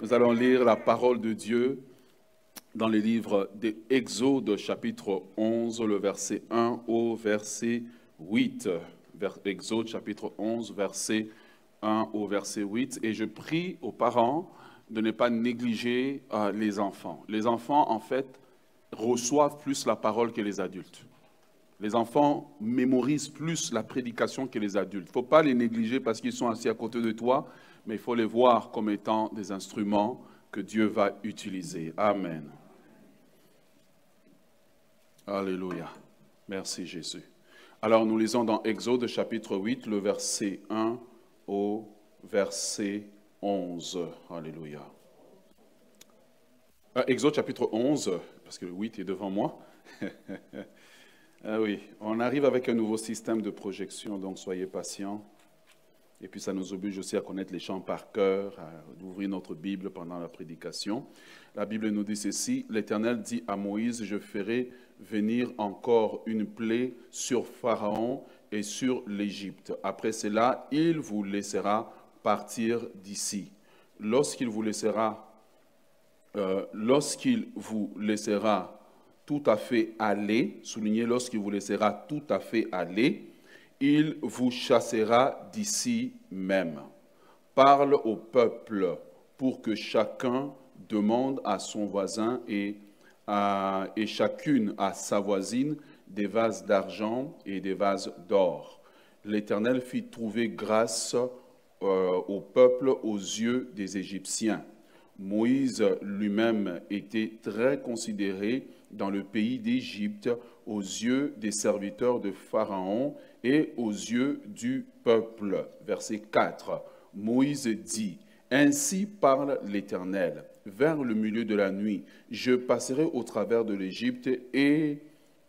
Nous allons lire la parole de Dieu dans le livre d'Exode, chapitre 11, le verset 1 au verset 8. Exode, chapitre 11, verset 1 au verset 8. Et je prie aux parents de ne pas négliger euh, les enfants. Les enfants, en fait, reçoivent plus la parole que les adultes. Les enfants mémorisent plus la prédication que les adultes. Il ne faut pas les négliger parce qu'ils sont assis à côté de toi, mais il faut les voir comme étant des instruments que Dieu va utiliser. Amen. Alléluia. Merci Jésus. Alors nous lisons dans Exode chapitre 8, le verset 1 au verset 11. Alléluia. Euh, Exode chapitre 11, parce que le 8 est devant moi. ah oui, on arrive avec un nouveau système de projection, donc soyez patients. Et puis ça nous oblige aussi à connaître les chants par cœur, à ouvrir notre Bible pendant la prédication. La Bible nous dit ceci, l'Éternel dit à Moïse, je ferai venir encore une plaie sur Pharaon et sur l'Égypte. Après cela, il vous laissera partir d'ici. Lorsqu'il vous laissera, euh, lorsqu'il vous laissera tout à fait aller, soulignez lorsqu'il vous laissera tout à fait aller, il vous chassera d'ici même. Parle au peuple pour que chacun demande à son voisin et, chacune à sa voisine des vases d'argent et des vases d'or. L'Éternel fit trouver grâce euh, au peuple aux yeux des Égyptiens. Moïse lui-même était très considéré dans le pays d'Égypte aux yeux des serviteurs de Pharaon et aux yeux du peuple. Verset 4. Moïse dit, Ainsi parle l'Éternel, vers le milieu de la nuit, je passerai au travers de l'Égypte et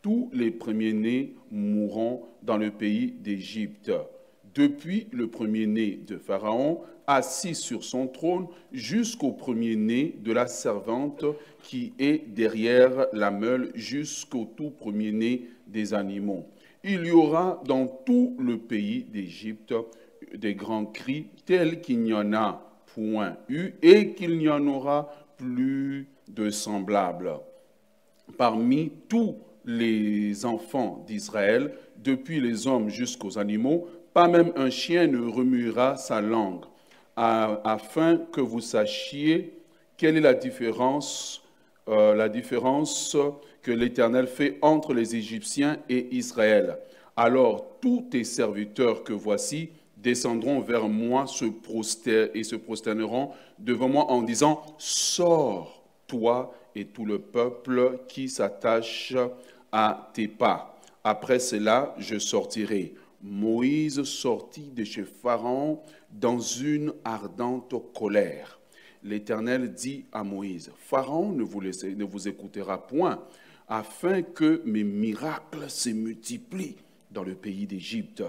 tous les premiers-nés mourront dans le pays d'Égypte. Depuis le premier-né de Pharaon, assis sur son trône, jusqu'au premier-né de la servante qui est derrière la meule, jusqu'au tout premier-né des animaux. Il y aura dans tout le pays d'Égypte des grands cris tels qu'il n'y en a point eu et qu'il n'y en aura plus de semblables. Parmi tous les enfants d'Israël, depuis les hommes jusqu'aux animaux, pas même un chien ne remuera sa langue, afin que vous sachiez quelle est la différence, euh, la différence que l'Éternel fait entre les Égyptiens et Israël. Alors tous tes serviteurs que voici descendront vers moi se et se prosterneront devant moi en disant, Sors, toi et tout le peuple qui s'attache à tes pas. Après cela, je sortirai. Moïse sortit de chez Pharaon dans une ardente colère. L'Éternel dit à Moïse, Pharaon ne vous, ne vous écoutera point, afin que mes miracles se multiplient dans le pays d'Égypte.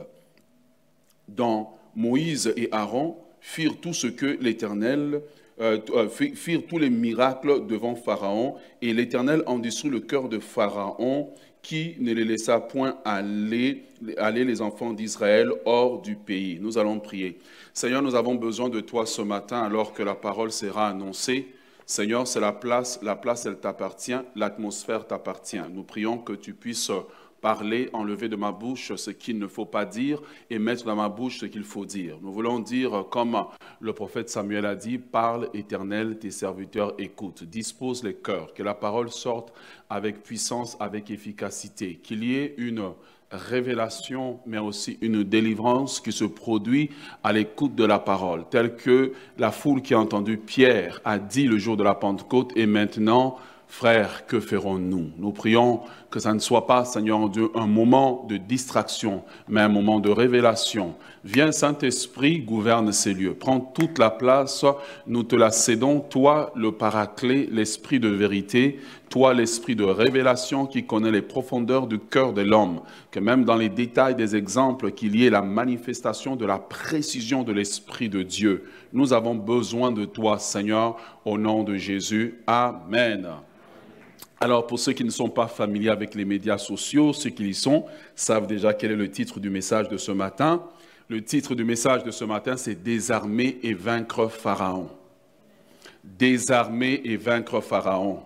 Dans Moïse et Aaron firent tout ce que l'Éternel euh, euh, firent tous les miracles devant Pharaon, et l'Éternel en dessous le cœur de Pharaon, qui ne les laissa point aller les enfants d'Israël hors du pays. Nous allons prier. Seigneur, nous avons besoin de toi ce matin alors que la parole sera annoncée. Seigneur, c'est la place, la place, elle t'appartient, l'atmosphère t'appartient. Nous prions que tu puisses parler, enlever de ma bouche ce qu'il ne faut pas dire et mettre dans ma bouche ce qu'il faut dire. Nous voulons dire, comme le prophète Samuel a dit, parle éternel, tes serviteurs écoutent. Dispose les cœurs, que la parole sorte avec puissance, avec efficacité, qu'il y ait une révélation, mais aussi une délivrance qui se produit à l'écoute de la parole, telle que la foule qui a entendu Pierre a dit le jour de la Pentecôte, et maintenant Frères, que ferons-nous? Nous prions que ça ne soit pas, Seigneur Dieu, un moment de distraction, mais un moment de révélation. Viens, Saint-Esprit, gouverne ces lieux. Prends toute la place. Nous te la cédons, toi, le paraclet, l'esprit de vérité, toi, l'esprit de révélation qui connaît les profondeurs du cœur de l'homme. Que même dans les détails des exemples, qu'il y ait la manifestation de la précision de l'esprit de Dieu. Nous avons besoin de toi, Seigneur, au nom de Jésus. Amen. Alors, pour ceux qui ne sont pas familiers avec les médias sociaux, ceux qui y sont savent déjà quel est le titre du message de ce matin. Le titre du message de ce matin, c'est Désarmer et vaincre Pharaon. désarmer et vaincre Pharaon.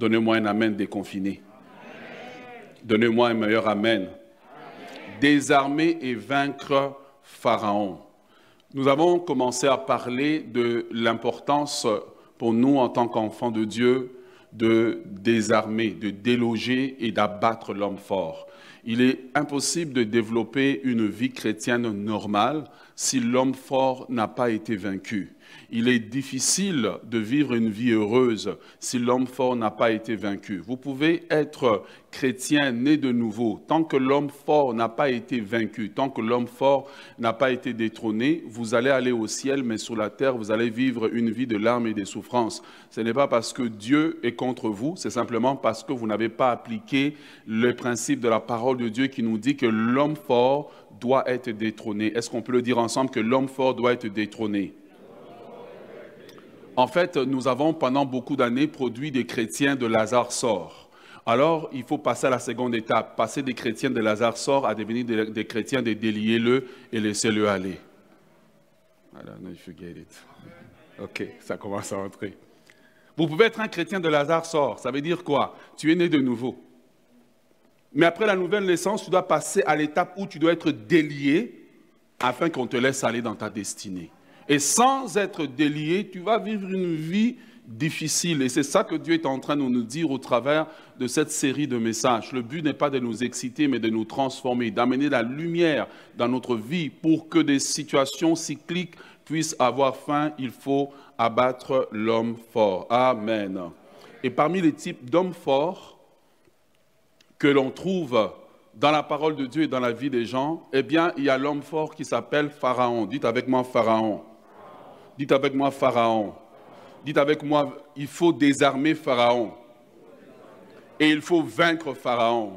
Donnez-moi un Amen déconfiné. Donnez-moi un meilleur Amen. Désarmer et vaincre Pharaon. Nous avons commencé à parler de l'importance pour nous en tant qu'enfants de Dieu de désarmer, de déloger et d'abattre l'homme fort. Il est impossible de développer une vie chrétienne normale si l'homme fort n'a pas été vaincu. Il est difficile de vivre une vie heureuse si l'homme fort n'a pas été vaincu. Vous pouvez être chrétien né de nouveau. Tant que l'homme fort n'a pas été vaincu, tant que l'homme fort n'a pas été détrôné, vous allez aller au ciel, mais sur la terre, vous allez vivre une vie de larmes et de souffrances. Ce n'est pas parce que Dieu est contre vous, c'est simplement parce que vous n'avez pas appliqué le principe de la parole de Dieu qui nous dit que l'homme fort doit être détrôné. Est-ce qu'on peut le dire ensemble que l'homme fort doit être détrôné? En fait, nous avons pendant beaucoup d'années produit des chrétiens de Lazare sort. Alors, il faut passer à la seconde étape, passer des chrétiens de Lazare sort à devenir des, chrétiens de déliez-le et laissez-le aller. Voilà, no, forget it. Ok, ça commence à entrer. Vous pouvez être un chrétien de Lazare sort. Ça veut dire quoi? Tu es né de nouveau. Mais après la nouvelle naissance, tu dois passer à l'étape où tu dois être délié afin qu'on te laisse aller dans ta destinée. Et sans être délié, tu vas vivre une vie difficile. Et c'est ça que Dieu est en train de nous dire au travers de cette série de messages. Le but n'est pas de nous exciter, mais de nous transformer, d'amener la lumière dans notre vie pour que des situations cycliques puissent avoir fin. Il faut abattre l'homme fort. Amen. Et parmi les types d'hommes forts que l'on trouve dans la parole de Dieu et dans la vie des gens, eh bien, il y a l'homme fort qui s'appelle Pharaon. Dites avec moi Pharaon. Dites avec moi Pharaon. Dites avec moi, il faut désarmer Pharaon. Et il faut vaincre Pharaon.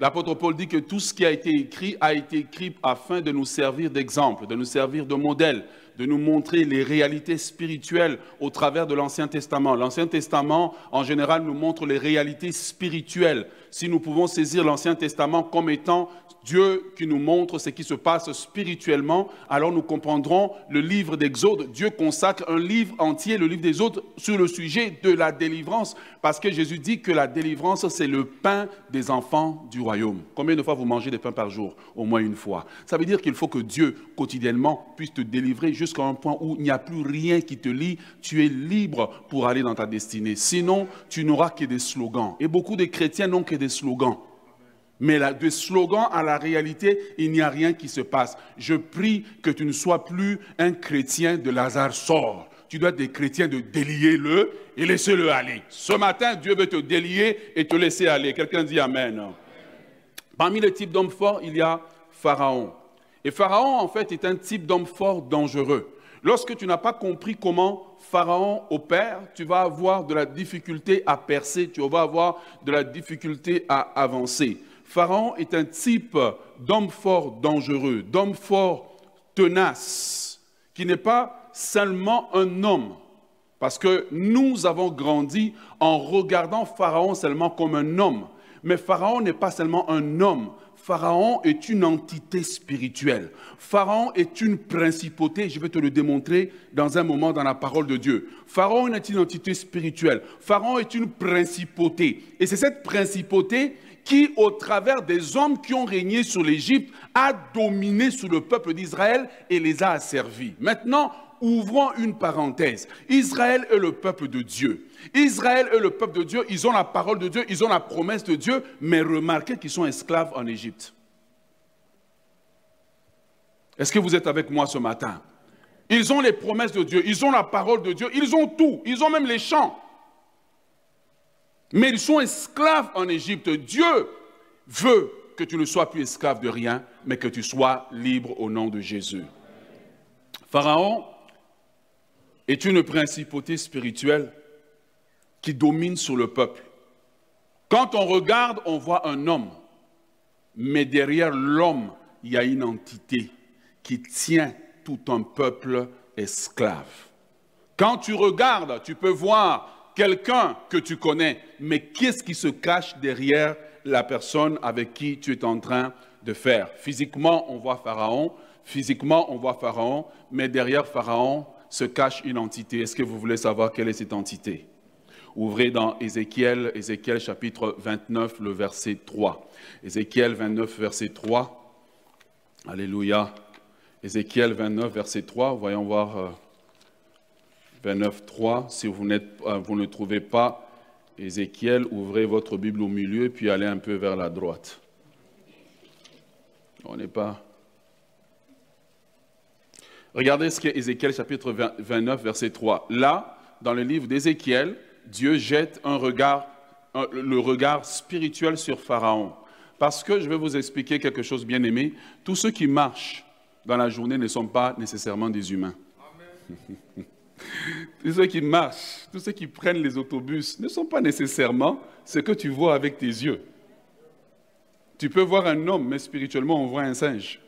L'apôtre Paul dit que tout ce qui a été écrit a été écrit afin de nous servir d'exemple, de nous servir de modèle, de nous montrer les réalités spirituelles au travers de l'Ancien Testament. L'Ancien Testament, en général, nous montre les réalités spirituelles. Si nous pouvons saisir l'Ancien Testament comme étant Dieu qui nous montre ce qui se passe spirituellement, alors nous comprendrons le livre d'Exode. Dieu consacre un livre entier, le livre des autres, sur le sujet de la délivrance, parce que Jésus dit que la délivrance, c'est le pain des enfants du royaume. Combien de fois vous mangez des pains par jour? Au moins une fois. Ça veut dire qu'il faut que Dieu, quotidiennement, puisse te délivrer jusqu'à un point où il n'y a plus rien qui te lie. Tu es libre pour aller dans ta destinée. Sinon, tu n'auras que des slogans. Et beaucoup de chrétiens n'ont que des slogans. Mais là, de slogan à la réalité, il n'y a rien qui se passe. Je prie que tu ne sois plus un chrétien de Lazare sort. Tu dois être des chrétiens de délier-le et laisser-le aller. Ce matin, Dieu veut te délier et te laisser aller. Quelqu'un dit Amen. Parmi les types d'hommes forts, il y a Pharaon. Et Pharaon, en fait, est un type d'homme fort dangereux. Lorsque tu n'as pas compris comment Pharaon opère, tu vas avoir de la difficulté à percer, tu vas avoir de la difficulté à avancer. Pharaon est un type d'homme fort dangereux, d'homme fort tenace, qui n'est pas seulement un homme. Parce que nous avons grandi en regardant Pharaon seulement comme un homme. Mais Pharaon n'est pas seulement un homme. Pharaon est une entité spirituelle. Pharaon est une principauté, je vais te le démontrer dans un moment dans la parole de Dieu. Pharaon est une entité spirituelle. Pharaon est une principauté. Et c'est cette principauté qui, au travers des hommes qui ont régné sur l'Égypte, a dominé sur le peuple d'Israël et les a asservis. Maintenant, ouvrons une parenthèse. Israël est le peuple de Dieu. Israël est le peuple de Dieu. Ils ont la parole de Dieu, ils ont la promesse de Dieu, mais remarquez qu'ils sont esclaves en Égypte. Est-ce que vous êtes avec moi ce matin? Ils ont les promesses de Dieu, ils ont la parole de Dieu, ils ont tout, ils ont même les champs. Mais ils sont esclaves en Égypte. Dieu veut que tu ne sois plus esclave de rien, mais que tu sois libre au nom de Jésus. Pharaon est une principauté spirituelle qui domine sur le peuple. Quand on regarde, on voit un homme, mais derrière l'homme, il y a une entité qui tient tout un peuple esclave. Quand tu regardes, tu peux voir quelqu'un que tu connais, mais qu'est-ce qui se cache derrière la personne avec qui tu es en train de faire? Physiquement, on voit Pharaon, physiquement, on voit Pharaon, mais derrière Pharaon, se cache une entité. Est-ce que vous voulez savoir quelle est cette entité? Ouvrez dans Ézéchiel, Ézéchiel chapitre 29, le verset 3. Ézéchiel 29, verset 3. Alléluia. Ézéchiel 29, verset 3. Voyons voir 29, euh, 3. Si vous, euh, vous ne trouvez pas Ézéchiel, ouvrez votre Bible au milieu, puis allez un peu vers la droite. On n'est pas. Regardez ce qu'est Ézéchiel chapitre 29, verset 3. Là, dans le livre d'Ézéchiel, Dieu jette un regard, le regard spirituel sur Pharaon. Parce que je vais vous expliquer quelque chose bien aimé. Tous ceux qui marchent dans la journée ne sont pas nécessairement des humains. tous ceux qui marchent, tous ceux qui prennent les autobus ne sont pas nécessairement ce que tu vois avec tes yeux. Tu peux voir un homme, mais spirituellement, on voit un singe.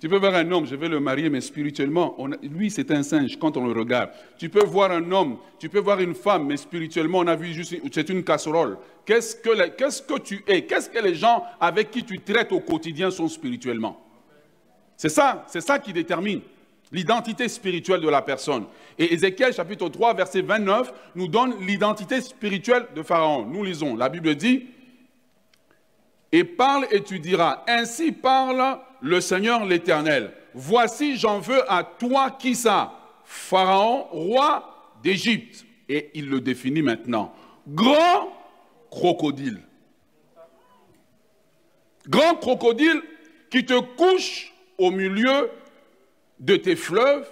Tu peux voir un homme, je vais le marier, mais spirituellement, lui, c'est un singe quand on le regarde. Tu peux voir un homme, tu peux voir une femme, mais spirituellement, on a vu juste, c'est une casserole. Qu'est-ce que, qu'est-ce que tu es? Qu'est-ce que les gens avec qui tu traites au quotidien sont spirituellement? C'est ça, c'est ça qui détermine l'identité spirituelle de la personne. Et Ézéchiel chapitre 3, verset 29, nous donne l'identité spirituelle de Pharaon. Nous lisons, la Bible dit, et parle et tu diras, ainsi parle le Seigneur l'Éternel. Voici, j'en veux à toi qui ça Pharaon, roi d'Égypte. Et il le définit maintenant. Grand crocodile. Grand crocodile qui te couche au milieu de tes fleuves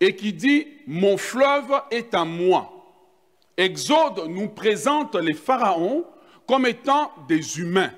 et qui dit, mon fleuve est à moi. Exode nous présente les pharaons comme étant des humains.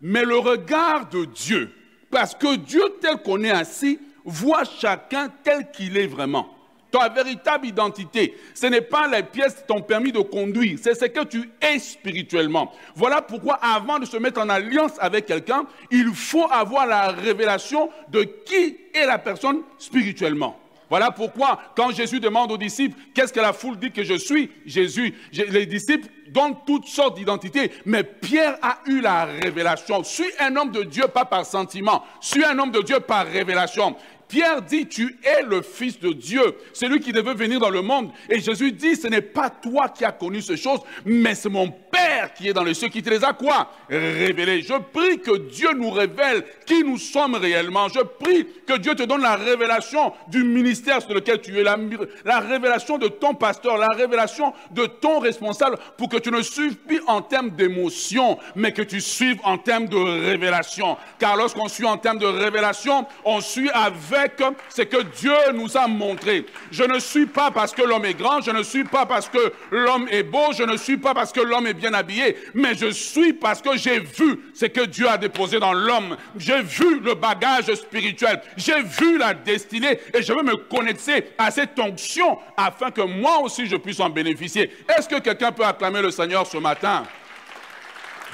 Mais le regard de Dieu, parce que Dieu tel qu'on est assis, voit chacun tel qu'il est vraiment. Ta véritable identité, ce n'est pas les pièces qui t'ont permis de conduire, c'est ce que tu es spirituellement. Voilà pourquoi avant de se mettre en alliance avec quelqu'un, il faut avoir la révélation de qui est la personne spirituellement. Voilà pourquoi, quand Jésus demande aux disciples, qu'est-ce que la foule dit que je suis? Jésus, les disciples donnent toutes sortes d'identités, mais Pierre a eu la révélation. Suis un homme de Dieu, pas par sentiment. Suis un homme de Dieu par révélation. Pierre dit, tu es le Fils de Dieu, c'est lui qui devait venir dans le monde. Et Jésus dit, ce n'est pas toi qui as connu ces choses, mais c'est mon Père qui est dans les cieux qui te les a quoi? Révélés. Je prie que Dieu nous révèle qui nous sommes réellement. Je prie que Dieu te donne la révélation du ministère sur lequel tu es, la, la révélation de ton pasteur, la révélation de ton responsable, pour que tu ne suives plus en termes d'émotion, mais que tu suives en termes de révélation. Car lorsqu'on suit en termes de révélation, on suit avec ce que Dieu nous a montré. Je ne suis pas parce que l'homme est grand, je ne suis pas parce que l'homme est beau, je ne suis pas parce que l'homme est bien habillé, mais je suis parce que j'ai vu ce que Dieu a déposé dans l'homme. J'ai vu le bagage spirituel, j'ai vu la destinée et je veux me connecter à cette onction afin que moi aussi je puisse en bénéficier. Est-ce que quelqu'un peut acclamer le Seigneur ce matin?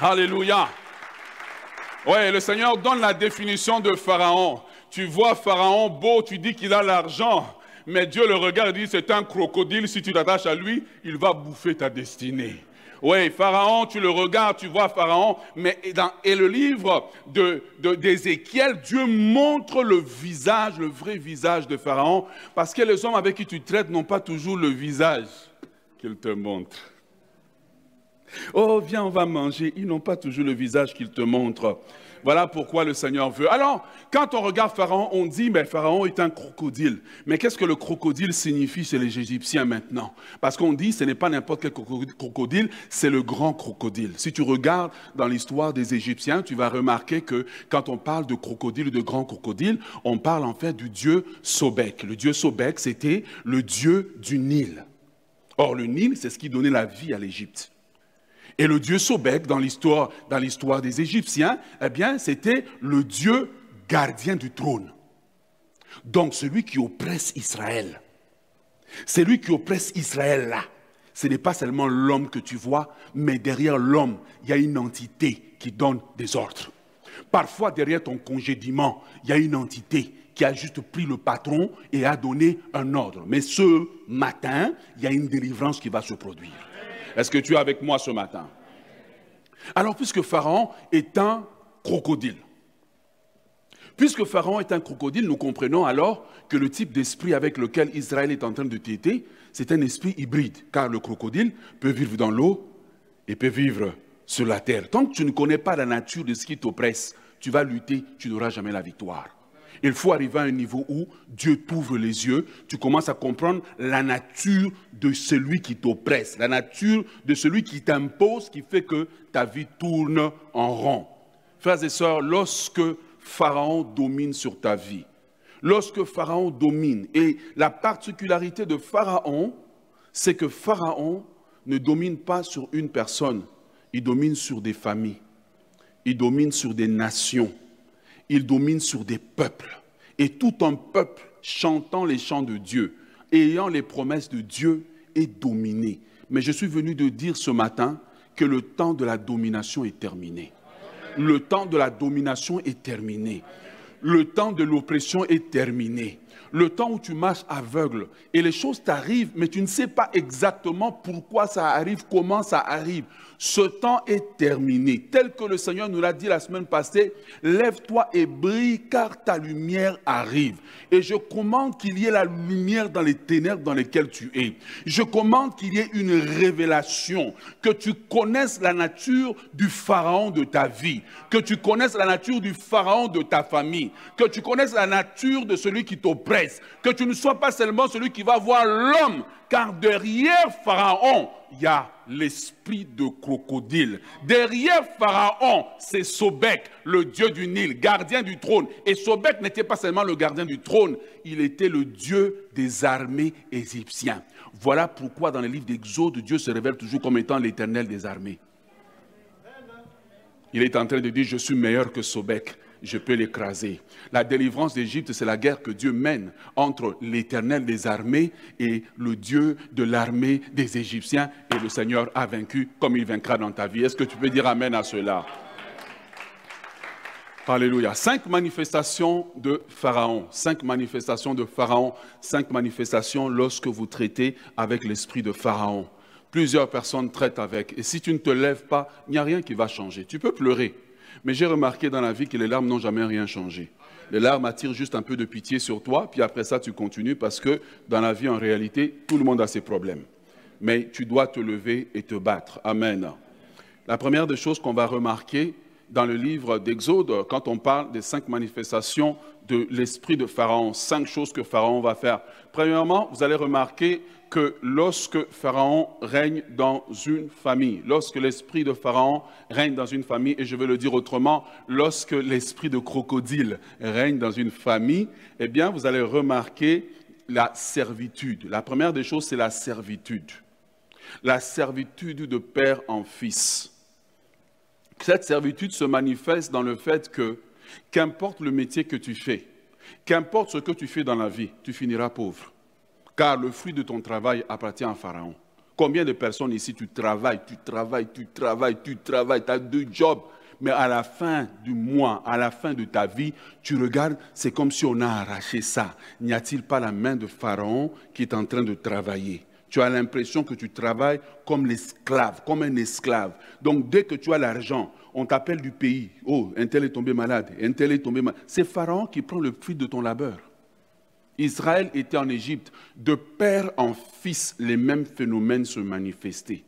Alléluia. Oui, le Seigneur donne la définition de Pharaon. Tu vois Pharaon beau, tu dis qu'il a l'argent, mais Dieu le regarde et dit c'est un crocodile, si tu t'attaches à lui, il va bouffer ta destinée. Oui, Pharaon, tu le regardes, tu vois Pharaon, mais dans et le livre d'Ézéchiel, Dieu montre le visage, le vrai visage de Pharaon, parce que les hommes avec qui tu traites n'ont pas toujours le visage qu'il te montre. Oh, viens, on va manger. Ils n'ont pas toujours le visage qu'il te montre. Voilà pourquoi le Seigneur veut. Alors, quand on regarde Pharaon, on dit, mais Pharaon est un crocodile. Mais qu'est-ce que le crocodile signifie chez les Égyptiens maintenant? Parce qu'on dit, ce n'est pas n'importe quel crocodile, c'est le grand crocodile. Si tu regardes dans l'histoire des Égyptiens, tu vas remarquer que quand on parle de crocodile, de grand crocodile, on parle en fait du dieu Sobek. Le dieu Sobek, c'était le dieu du Nil. Or, le Nil, c'est ce qui donnait la vie à l'Égypte. Et le dieu Sobek, dans l'histoire, dans l'histoire des Égyptiens, eh bien, c'était le dieu gardien du trône. Donc, celui qui oppresse Israël. C'est lui qui oppresse Israël là. Ce n'est pas seulement l'homme que tu vois, mais derrière l'homme, il y a une entité qui donne des ordres. Parfois, derrière ton congédiement, il y a une entité qui a juste pris le patron et a donné un ordre. Mais ce matin, il y a une délivrance qui va se produire. Est-ce que tu es avec moi ce matin? Alors, puisque Pharaon est un crocodile, Puisque Pharaon est un crocodile, nous comprenons alors que le type d'esprit avec lequel Israël est en train de téter, c'est un esprit hybride, car le crocodile peut vivre dans l'eau et peut vivre sur la terre. Tant que tu ne connais pas la nature de ce qui t'oppresse, tu vas lutter, tu n'auras jamais la victoire. Il faut arriver à un niveau où Dieu t'ouvre les yeux, tu commences à comprendre la nature de celui qui t'oppresse, la nature de celui qui t'impose, qui fait que ta vie tourne en rond. Frères et sœurs, lorsque Pharaon domine sur ta vie, lorsque Pharaon domine, et la particularité de Pharaon, c'est que Pharaon ne domine pas sur une personne, il domine sur des familles, il domine sur des nations il domine sur des peuples. Et tout un peuple chantant les chants de Dieu, ayant les promesses de Dieu, est dominé. Mais je suis venu de dire ce matin que le temps de la domination est terminé. Le temps de la domination est terminé. Le temps de l'oppression est terminé le temps où tu marches aveugle et les choses t'arrivent, mais tu ne sais pas exactement pourquoi ça arrive, comment ça arrive. Ce temps est terminé. Tel que le Seigneur nous l'a dit la semaine passée, lève-toi et brille car ta lumière arrive. Et je commande qu'il y ait la lumière dans les ténèbres dans lesquelles tu es. Je commande qu'il y ait une révélation, que tu connaisses la nature du pharaon de ta vie, que tu connaisses la nature du pharaon de ta famille, que tu connaisses la nature de celui qui t'oppresse que tu ne sois pas seulement celui qui va voir l'homme, car derrière Pharaon, il y a l'esprit de crocodile. Derrière Pharaon, c'est Sobek, le dieu du Nil, gardien du trône. Et Sobek n'était pas seulement le gardien du trône, il était le dieu des armées égyptiennes. Voilà pourquoi dans les livres d'Exode, Dieu se révèle toujours comme étant l'éternel des armées. Il est en train de dire, je suis meilleur que Sobek je peux l'écraser. La délivrance d'Égypte, c'est la guerre que Dieu mène entre l'Éternel des armées et le Dieu de l'armée des Égyptiens. Et le Seigneur a vaincu comme il vaincra dans ta vie. Est-ce que tu peux dire Amen à cela? Alléluia. Cinq manifestations de Pharaon. Cinq manifestations de Pharaon. Cinq manifestations lorsque vous traitez avec l'esprit de Pharaon. Plusieurs personnes traitent avec. Et si tu ne te lèves pas, il n'y a rien qui va changer. Tu peux pleurer. Mais j'ai remarqué dans la vie que les larmes n'ont jamais rien changé. Les larmes attirent juste un peu de pitié sur toi, puis après ça, tu continues parce que dans la vie, en réalité, tout le monde a ses problèmes. Mais tu dois te lever et te battre. Amen. La première des choses qu'on va remarquer dans le livre d'Exode, quand on parle des cinq manifestations de l'esprit de Pharaon, cinq choses que Pharaon va faire. Premièrement, vous allez remarquer que lorsque Pharaon règne dans une famille, lorsque l'esprit de Pharaon règne dans une famille, et je vais le dire autrement, lorsque l'esprit de crocodile règne dans une famille, eh bien, vous allez remarquer la servitude. La première des choses, c'est la servitude. La servitude de père en fils. Cette servitude se manifeste dans le fait que, qu'importe le métier que tu fais, qu'importe ce que tu fais dans la vie, tu finiras pauvre car le fruit de ton travail appartient à Pharaon. Combien de personnes ici, tu travailles, tu travailles, tu travailles, tu travailles, tu as deux jobs, mais à la fin du mois, à la fin de ta vie, tu regardes, c'est comme si on a arraché ça. N'y a-t-il pas la main de Pharaon qui est en train de travailler? Tu as l'impression que tu travailles comme l'esclave, comme un esclave. Donc dès que tu as l'argent, on t'appelle du pays. Oh, un tel est tombé malade, un tel est tombé malade. C'est Pharaon qui prend le fruit de ton labeur. Israël était en Égypte. De père en fils, les mêmes phénomènes se manifestaient.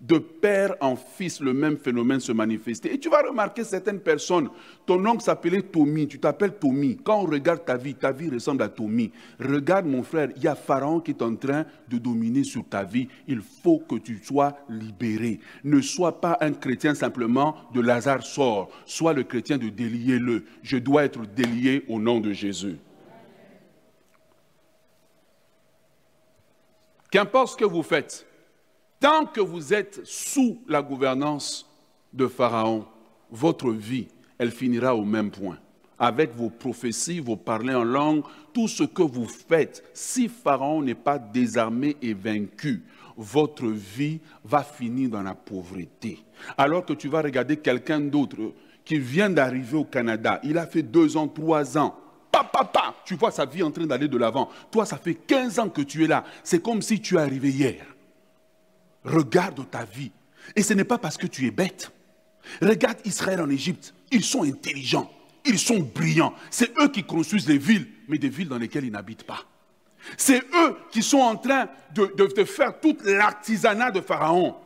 De père en fils, le même phénomène se manifestait. Et tu vas remarquer certaines personnes. Ton oncle s'appelait Tommy, tu t'appelles Tommy. Quand on regarde ta vie, ta vie ressemble à Tommy. Regarde mon frère, il y a Pharaon qui est en train de dominer sur ta vie. Il faut que tu sois libéré. Ne sois pas un chrétien simplement de Lazare sort. Sois le chrétien de délier-le. Je dois être délié au nom de Jésus. Qu'importe ce que vous faites, tant que vous êtes sous la gouvernance de Pharaon, votre vie, elle finira au même point. Avec vos prophéties, vos parlers en langue, tout ce que vous faites, si Pharaon n'est pas désarmé et vaincu, votre vie va finir dans la pauvreté. Alors que tu vas regarder quelqu'un d'autre qui vient d'arriver au Canada, il a fait deux ans, trois ans, papa, tu vois sa vie en train d'aller de l'avant. Toi, ça fait 15 ans que tu es là. C'est comme si tu es arrivé hier. Regarde ta vie. Et ce n'est pas parce que tu es bête. Regarde Israël en Égypte. Ils sont intelligents. Ils sont brillants. C'est eux qui construisent les villes, mais des villes dans lesquelles ils n'habitent pas. C'est eux qui sont en train de, de faire tout l'artisanat de Pharaon.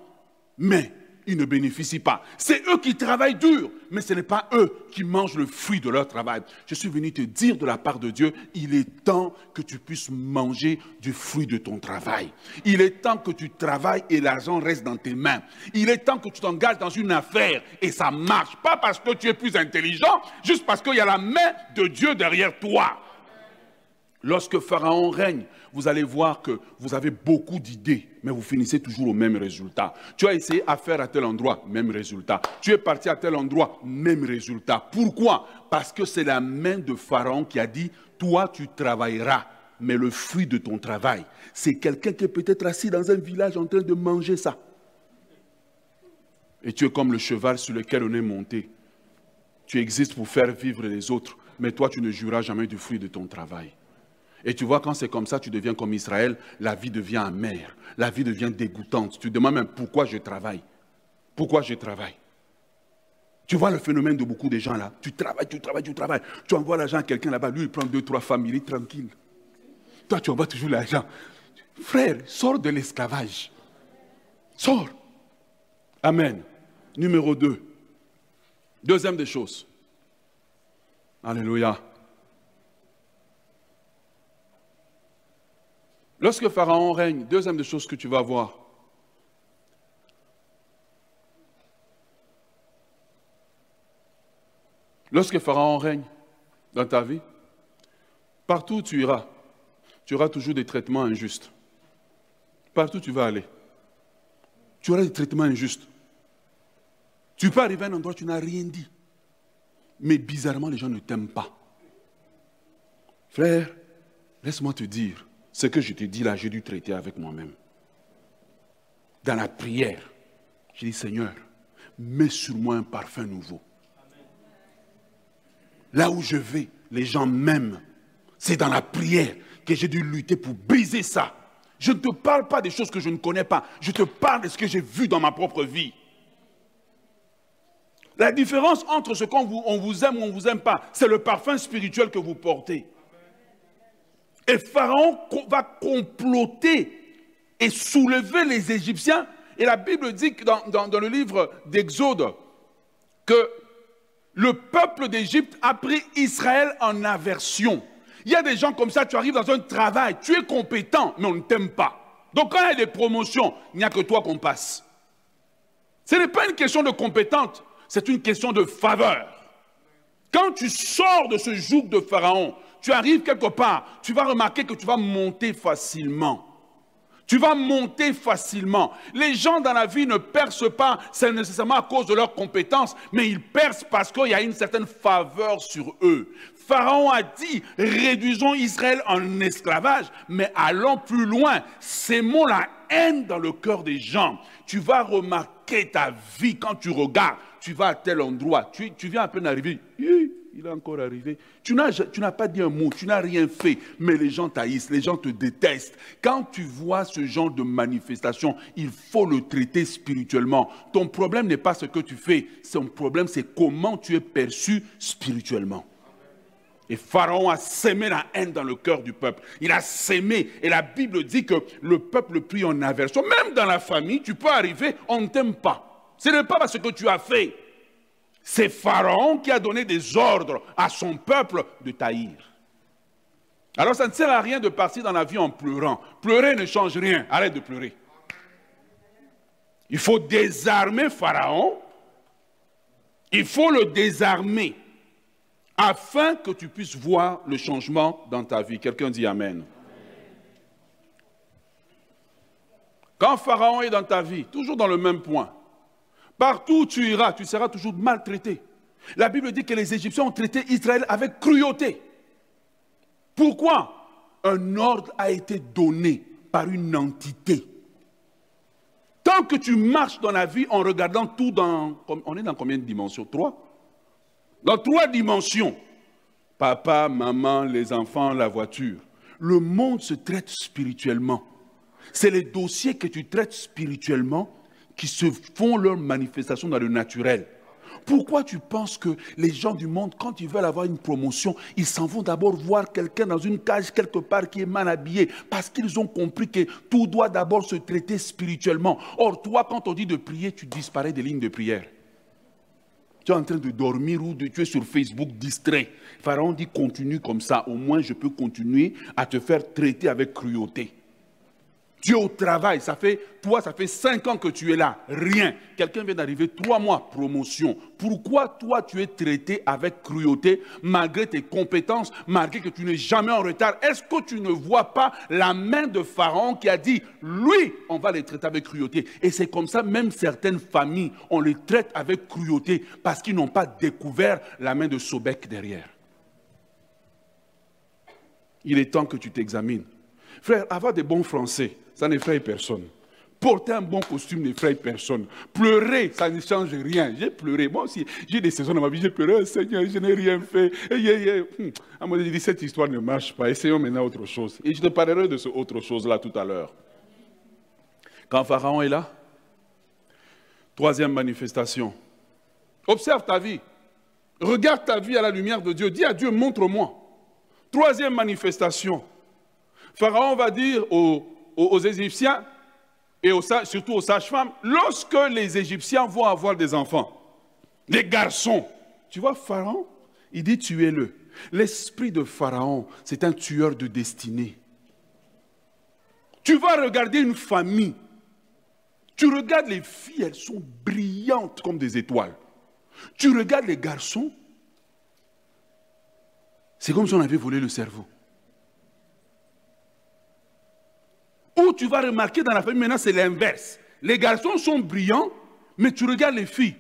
Mais ils ne bénéficient pas. C'est eux qui travaillent dur, mais ce n'est pas eux qui mangent le fruit de leur travail. Je suis venu te dire de la part de Dieu, il est temps que tu puisses manger du fruit de ton travail. Il est temps que tu travailles et l'argent reste dans tes mains. Il est temps que tu t'engages dans une affaire et ça marche. Pas parce que tu es plus intelligent, juste parce qu'il y a la main de Dieu derrière toi. Lorsque Pharaon règne, vous allez voir que vous avez beaucoup d'idées, mais vous finissez toujours au même résultat. Tu as essayé à faire à tel endroit, même résultat. Tu es parti à tel endroit, même résultat. Pourquoi? Parce que c'est la main de Pharaon qui a dit, toi tu travailleras, mais le fruit de ton travail, c'est quelqu'un qui est peut-être assis dans un village en train de manger ça. Et tu es comme le cheval sur lequel on est monté. Tu existes pour faire vivre les autres, mais toi tu ne jureras jamais du fruit de ton travail. Et tu vois, quand c'est comme ça, tu deviens comme Israël, la vie devient amère, la vie devient dégoûtante. Tu te demandes même pourquoi je travaille. Pourquoi je travaille? Tu vois le phénomène de beaucoup de gens là. Tu travailles, tu travailles, tu travailles. Tu envoies l'argent à quelqu'un là-bas, lui il prend deux, trois familles tranquille. Toi tu envoies toujours l'argent. Frère, sors de l'esclavage. Sors. Amen. Numéro 2. Deuxième des choses. Alléluia. Lorsque Pharaon règne, deuxième des choses que tu vas voir, lorsque Pharaon règne dans ta vie, partout où tu iras, tu auras toujours des traitements injustes. Partout où tu vas aller, tu auras des traitements injustes. Tu peux arriver à un endroit où tu n'as rien dit. Mais bizarrement, les gens ne t'aiment pas. Frère, laisse-moi te dire, ce que je te dis là, j'ai dû traiter avec moi-même. Dans la prière, j'ai dit, Seigneur, mets sur moi un parfum nouveau. Là où je vais, les gens m'aiment. C'est dans la prière que j'ai dû lutter pour briser ça. Je ne te parle pas des choses que je ne connais pas. Je te parle de ce que j'ai vu dans ma propre vie. La différence entre ce qu'on vous, aime ou on ne vous aime pas, c'est le parfum spirituel que vous portez. Et Pharaon va comploter et soulever les Égyptiens. Et la Bible dit dans, le livre d'Exode que le peuple d'Égypte a pris Israël en aversion. Il y a des gens comme ça, tu arrives dans un travail, tu es compétent, mais on ne t'aime pas. Donc quand il y a des promotions, il n'y a que toi qu'on passe. Ce n'est pas une question de compétence, c'est une question de faveur. Quand tu sors de ce joug de Pharaon, tu arrives quelque part, tu vas remarquer que tu vas monter facilement. Tu vas monter facilement. Les gens dans la vie ne percent pas, c'est nécessairement à cause de leurs compétences, mais ils percent parce qu'il y a une certaine faveur sur eux. Pharaon a dit, réduisons Israël en esclavage, mais allons plus loin, sémons la haine dans le cœur des gens. Tu vas remarquer ta vie quand tu regardes, tu vas à tel endroit, tu, viens à peine d'arriver il est encore arrivé. Tu n'as pas dit un mot, tu n'as rien fait, mais les gens t'haïssent, les gens te détestent. Quand tu vois ce genre de manifestation, il faut le traiter spirituellement. Ton problème n'est pas ce que tu fais, son problème c'est comment tu es perçu spirituellement. Et Pharaon a sémé la haine dans le cœur du peuple. Il a sémé. Et la Bible dit que le peuple prie en aversion. Même dans la famille, tu peux arriver, on ne t'aime pas. Ce n'est pas parce que tu as fait. C'est Pharaon qui a donné des ordres à son peuple de taïr. Alors ça ne sert à rien de partir dans la vie en pleurant. Pleurer ne change rien. Arrête de pleurer. Il faut désarmer Pharaon. Il faut le désarmer afin que tu puisses voir le changement dans ta vie. Quelqu'un dit Amen. Quand Pharaon est dans ta vie, toujours dans le même point, Partout où tu iras, tu seras toujours maltraité. La Bible dit que les Égyptiens ont traité Israël avec cruauté. Pourquoi? Un ordre a été donné par une entité. Tant que tu marches dans la vie en regardant tout dans... On est dans combien de dimensions? Trois? Dans trois dimensions. Papa, maman, les enfants, la voiture. Le monde se traite spirituellement. C'est les dossiers que tu traites spirituellement qui se font leur manifestation dans le naturel. Pourquoi tu penses que les gens du monde, quand ils veulent avoir une promotion, ils s'en vont d'abord voir quelqu'un dans une cage quelque part qui est mal habillé Parce qu'ils ont compris que tout doit d'abord se traiter spirituellement. Or, toi, quand on dit de prier, tu disparais des lignes de prière. Tu es en train de dormir ou tu es sur Facebook distrait. Pharaon dit continue comme ça, au moins je peux continuer à te faire traiter avec cruauté. Tu es au travail, ça fait, toi, ça fait cinq ans que tu es là, rien. Quelqu'un vient d'arriver, trois mois, promotion. Pourquoi toi, tu es traité avec cruauté, malgré tes compétences, malgré que tu n'es jamais en retard? Est-ce que tu ne vois pas la main de Pharaon qui a dit, lui, on va les traiter avec cruauté? Et c'est comme ça, même certaines familles, on les traite avec cruauté parce qu'ils n'ont pas découvert la main de Sobek derrière. Il est temps que tu t'examines. Frère, avoir des bons Français, ça n'effraie personne. Porter un bon costume n'effraie personne. Pleurer, ça ne change rien. J'ai pleuré. Moi aussi, j'ai des saisons dans ma vie, j'ai pleuré. Oh, Seigneur, je n'ai rien fait. À moi, dit, cette histoire ne marche pas. Essayons maintenant autre chose. Et je te parlerai de ce autre chose-là tout à l'heure. Quand Pharaon est là, troisième manifestation. Observe ta vie. Regarde ta vie à la lumière de Dieu. Dis à Dieu, montre-moi. Troisième manifestation. Pharaon va dire aux, aux, Égyptiens et surtout aux sages-femmes, lorsque les Égyptiens vont avoir des enfants, des garçons, tu vois, Pharaon, il dit tuez-le. L'esprit de Pharaon, c'est un tueur de destinée. Tu vas regarder une famille. Tu regardes les filles, elles sont brillantes comme des étoiles. Tu regardes les garçons, c'est comme si on avait volé le cerveau. Ou tu vas remarquer dans la famille, maintenant c'est l'inverse. Les garçons sont brillants, mais tu regardes les filles.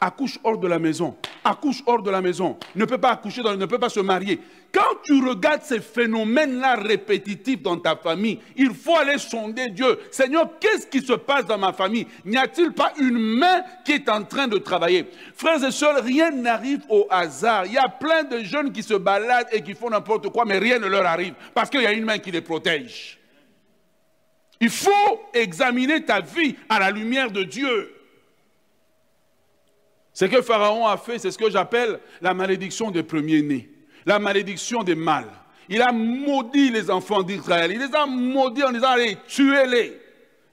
Accouche hors de la maison, accouche hors de la maison, ne peut pas accoucher, ne peut pas se marier. Quand tu regardes ces phénomènes-là répétitifs dans ta famille, il faut aller sonder Dieu. Seigneur, qu'est-ce qui se passe dans ma famille? N'y a-t-il pas une main qui est en train de travailler? Frères et sœurs, rien n'arrive au hasard. Il y a plein de jeunes qui se baladent et qui font n'importe quoi, mais rien ne leur arrive parce qu'il y a une main qui les protège. Il faut examiner ta vie à la lumière de Dieu. Ce que Pharaon a fait, c'est ce que j'appelle la malédiction des premiers-nés, la malédiction des mâles. Il a maudit les enfants d'Israël. Il les a maudits en disant, allez, tuez-les.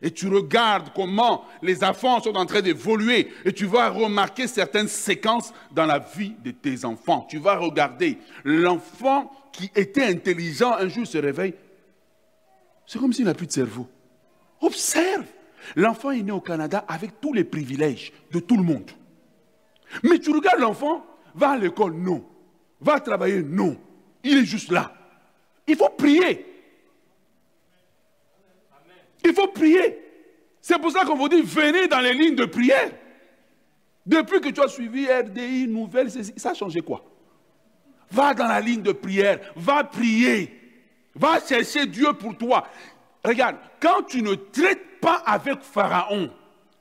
Et tu regardes comment les enfants sont en train d'évoluer et tu vas remarquer certaines séquences dans la vie de tes enfants. Tu vas regarder l'enfant qui était intelligent un jour se réveille. C'est comme s'il n'a plus de cerveau. Observe. L'enfant est né au Canada avec tous les privilèges de tout le monde. Mais tu regardes l'enfant, va à l'école, non. Va travailler, non. Il est juste là. Il faut prier. Il faut prier. C'est pour ça qu'on vous dit, venez dans les lignes de prière. Depuis que tu as suivi RDI, Nouvelle, ça a changé quoi? Va dans la ligne de prière, va prier, va chercher Dieu pour toi. Regarde, quand tu ne traites pas avec Pharaon,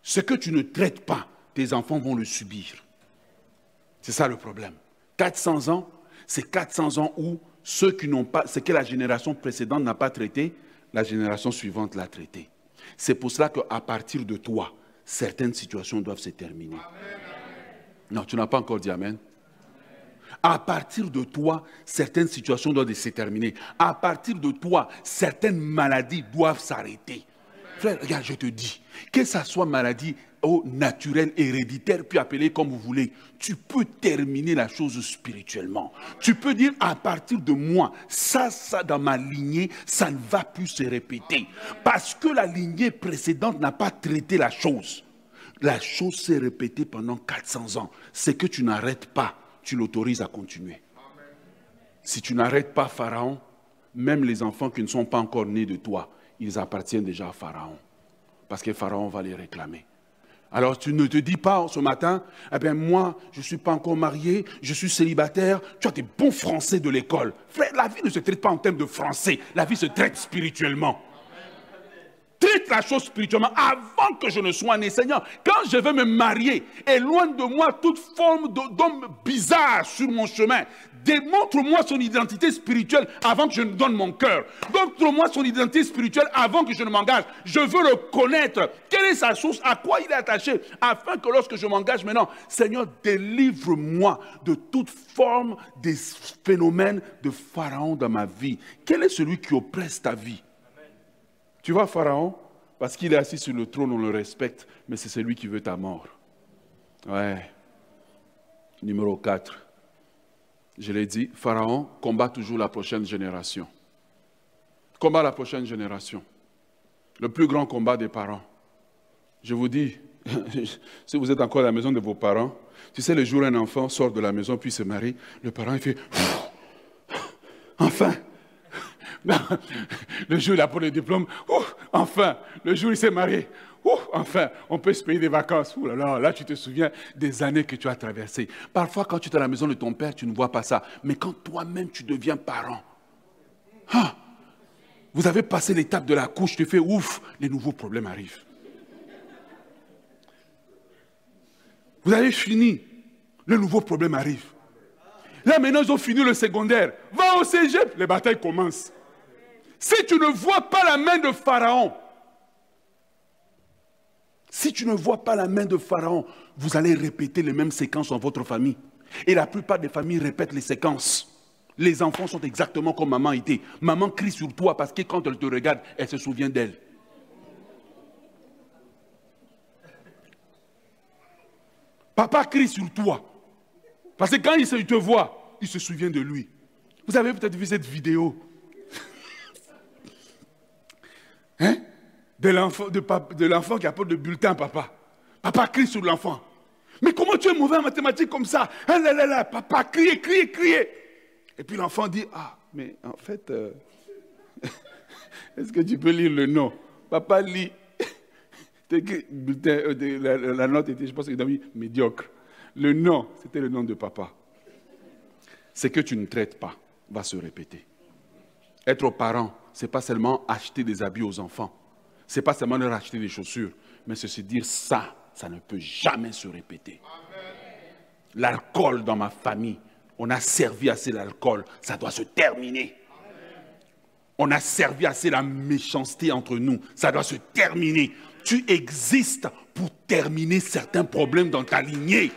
ce que tu ne traites pas, tes enfants vont le subir. C'est ça le problème. 400 ans, c'est 400 ans où ceux qui n'ont pas, ce que la génération précédente n'a pas traité, la génération suivante l'a traité. C'est pour cela qu'à partir de toi, certaines situations doivent se terminer. Non, tu n'as pas encore dit Amen. À partir de toi, certaines situations doivent se terminer. À partir de toi, certaines maladies doivent s'arrêter. Frère, regarde, je te dis, que ça soit maladie oh, naturelle, héréditaire, puis appelée comme vous voulez, tu peux terminer la chose spirituellement. Tu peux dire à partir de moi, ça, ça dans ma lignée, ça ne va plus se répéter. Parce que la lignée précédente n'a pas traité la chose. La chose s'est répétée pendant 400 ans. C'est que tu n'arrêtes pas tu l'autorises à continuer. Si tu n'arrêtes pas Pharaon, même les enfants qui ne sont pas encore nés de toi, ils appartiennent déjà à Pharaon. Parce que Pharaon va les réclamer. Alors tu ne te dis pas ce matin, eh bien moi, je ne suis pas encore marié, je suis célibataire, tu as des bons français de l'école. Frère, la vie ne se traite pas en termes de français, la vie se traite spirituellement traite la chose spirituellement avant que je ne sois né. Seigneur, quand je vais me marier, loin de moi toute forme d'homme bizarre sur mon chemin, démontre-moi son identité spirituelle avant que je ne donne mon cœur. Montre-moi son identité spirituelle avant que je ne m'engage. Je veux le connaître. Quelle est sa source? À quoi il est attaché? Afin que lorsque je m'engage maintenant, Seigneur, délivre-moi de toute forme des phénomènes de Pharaon dans ma vie. Quel est celui qui oppresse ta vie? Tu vois, Pharaon, parce qu'il est assis sur le trône, on le respecte, mais c'est celui qui veut ta mort. Ouais. Numéro 4. Je l'ai dit, Pharaon combat toujours la prochaine génération. Combat la prochaine génération. Le plus grand combat des parents. Je vous dis, si vous êtes encore à la maison de vos parents, tu sais, le jour où un enfant sort de la maison puis se marie, le parent il fait Enfin Le jour il a pris le diplôme, enfin Le jour où il s'est marié, enfin, on peut se payer des vacances. Ouh là, là, là, tu te souviens des années que tu as traversées. Parfois, quand tu es à la maison de ton père, tu ne vois pas ça. Mais quand toi-même, tu deviens parent, ah, vous avez passé l'étape de la couche, tu fais ouf, les nouveaux problèmes arrivent. Vous avez fini, le nouveau problème arrive. Là maintenant, ils ont fini le secondaire. Va au cégep, les batailles commencent. Si tu ne vois pas la main de Pharaon, si tu ne vois pas la main de Pharaon, vous allez répéter les mêmes séquences dans votre famille. Et la plupart des familles répètent les séquences. Les enfants sont exactement comme maman était. Maman crie sur toi parce que quand elle te regarde, elle se souvient d'elle. Papa crie sur toi. Parce que quand il te voit, il se souvient de lui. Vous avez peut-être vu cette vidéo. Hein? De l'enfant, de, l'enfant qui apporte le bulletin papa. Papa crie sur l'enfant. Mais comment tu es mauvais en mathématiques comme ça? Ah là, là, Papa crie, crie, crie. Et puis l'enfant dit, ah, mais en fait, euh, est-ce que tu peux lire le nom? Papa lit. Euh, la, note était, je pense a mis médiocre. Le nom, c'était le nom de papa. Ce que tu ne traites pas va se répéter. Être parent, ce n'est pas seulement acheter des habits aux enfants ce n'est pas seulement leur acheter des chaussures, mais c'est se dire ça, ça ne peut jamais se répéter. L'alcool dans ma famille, on a servi assez l'alcool, ça doit se terminer. On a servi assez la méchanceté entre nous, ça doit se terminer. Tu existes pour terminer certains problèmes dans ta lignée.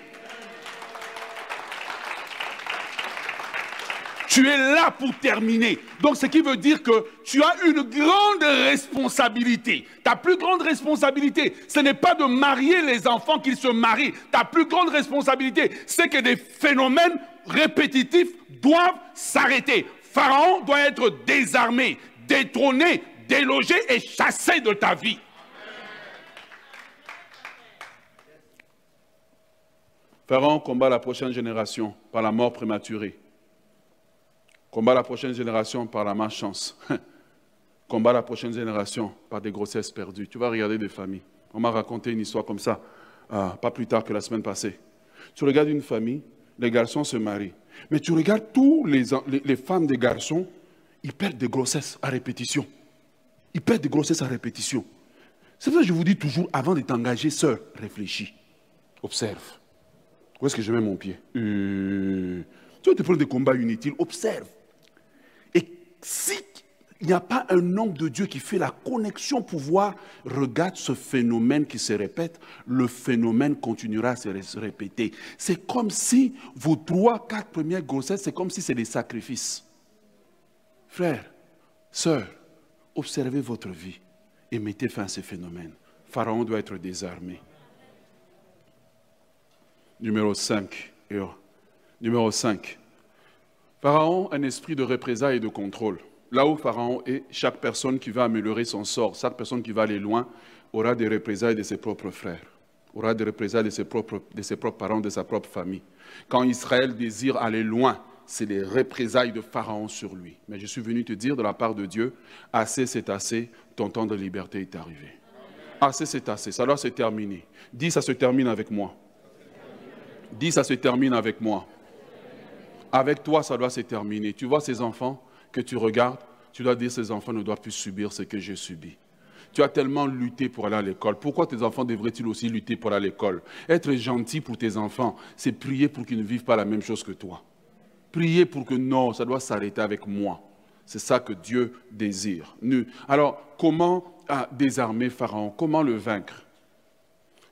Tu es là pour terminer. Donc, ce qui veut dire que tu as une grande responsabilité. Ta plus grande responsabilité, ce n'est pas de marier les enfants qu'ils se marient. Ta plus grande responsabilité, c'est que des phénomènes répétitifs doivent s'arrêter. Pharaon doit être désarmé, détrôné, délogé et chassé de ta vie. Pharaon combat la prochaine génération par la mort prématurée. Combat la prochaine génération par la malchance. Combat la prochaine génération par des grossesses perdues. Tu vas regarder des familles. On m'a raconté une histoire comme ça, euh, pas plus tard que la semaine passée. Tu regardes une famille, les garçons se marient. Mais tu regardes tous les, femmes des garçons, ils perdent des grossesses à répétition. Ils perdent des grossesses à répétition. C'est pour ça que je vous dis toujours, avant de t'engager, sœur, réfléchis. Observe. Où est-ce que je mets mon pied? Euh, Tu vas te prendre des combats inutiles. Observe. S'il n'y a pas un homme de Dieu qui fait la connexion pour voir, regarde ce phénomène qui se répète, le phénomène continuera à se répéter. C'est comme si vos trois, quatre premières grossesses, c'est comme si c'est des sacrifices. Frères, sœurs, observez votre vie et mettez fin à ces phénomènes. Pharaon doit être désarmé. Numéro 5. Numéro 5. Pharaon, un esprit de représailles et de contrôle. Là où Pharaon est, chaque personne qui va améliorer son sort, chaque personne qui va aller loin, aura des représailles de ses propres frères, aura des représailles de ses propres, de ses propres parents, de sa propre famille. Quand Israël désire aller loin, c'est les représailles de Pharaon sur lui. Mais je suis venu te dire de la part de Dieu, assez c'est assez, ton temps de liberté est arrivé. Assez c'est assez, ça doit se terminer. Dis, ça se termine avec moi. Dis, ça se termine avec moi. Avec toi, ça doit se terminer. Tu vois ces enfants que tu regardes, tu dois dire ces enfants ne doivent plus subir ce que j'ai subi. Tu as tellement lutté pour aller à l'école. Pourquoi tes enfants devraient-ils aussi lutter pour aller à l'école? Être gentil pour tes enfants, c'est prier pour qu'ils ne vivent pas la même chose que toi. prier pour que non, ça doit s'arrêter avec moi. C'est ça que Dieu désire. Alors, comment ah, désarmer Pharaon? Comment le vaincre?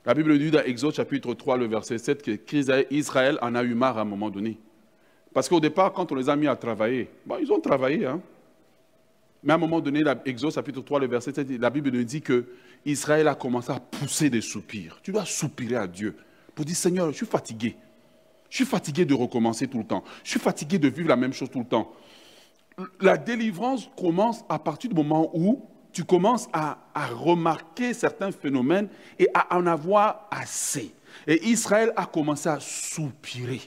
La Bible dit dans Exode chapitre 3, le verset 7, que Israël en a eu marre à un moment donné. Parce qu'au départ, quand on les a mis à travailler, ils ont travaillé. Hein? Mais à un moment donné, Exode chapitre 3, le verset 7, la Bible nous dit que Israël a commencé à pousser des soupirs. Tu dois soupirer à Dieu pour dire Seigneur, je suis fatigué. Je suis fatigué de recommencer tout le temps. Je suis fatigué de vivre la même chose tout le temps. La délivrance commence à partir du moment où tu commences à remarquer certains phénomènes et à en avoir assez. Et Israël a commencé à soupirer.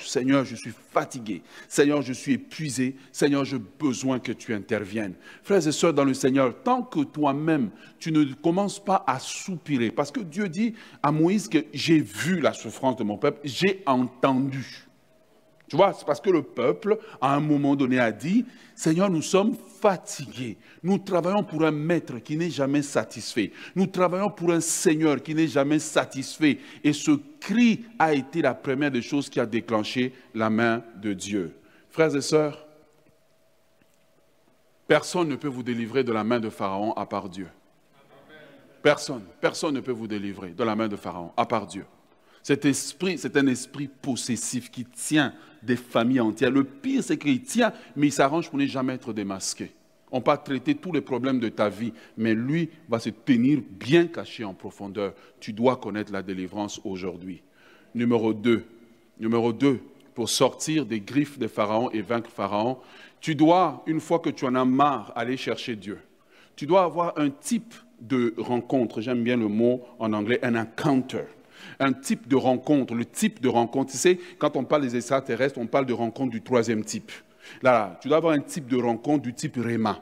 Seigneur, je suis fatigué. Seigneur, je suis épuisé. Seigneur, j'ai besoin que tu interviennes. Frères et sœurs dans le Seigneur, tant que toi-même, tu ne commences pas à soupirer, parce que Dieu dit à Moïse que j'ai vu la souffrance de mon peuple, j'ai entendu. Tu vois, c'est parce que le peuple, à un moment donné, a dit, Seigneur, nous sommes fatigués. Nous travaillons pour un maître qui n'est jamais satisfait. Nous travaillons pour un Seigneur qui n'est jamais satisfait. Et ce cri a été la première des choses qui a déclenché la main de Dieu. Frères et sœurs, personne ne peut vous délivrer de la main de Pharaon à part Dieu. Personne, personne ne peut vous délivrer de la main de Pharaon à part Dieu. Cet esprit, c'est un esprit possessif qui tient des familles entières. Le pire, c'est qu'il tient, mais il s'arrange pour ne jamais être démasqué. On peut traiter tous les problèmes de ta vie, mais lui va se tenir bien caché en profondeur. Tu dois connaître la délivrance aujourd'hui. Numéro 2. Numéro 2, pour sortir des griffes de Pharaon et vaincre Pharaon, tu dois, une fois que tu en as marre, aller chercher Dieu. Tu dois avoir un type de rencontre, j'aime bien le mot en anglais, un encounter un type de rencontre, le type de rencontre. Tu sais, quand on parle des extraterrestres, on parle de rencontre du troisième type. Là, tu dois avoir un type de rencontre du type Réma.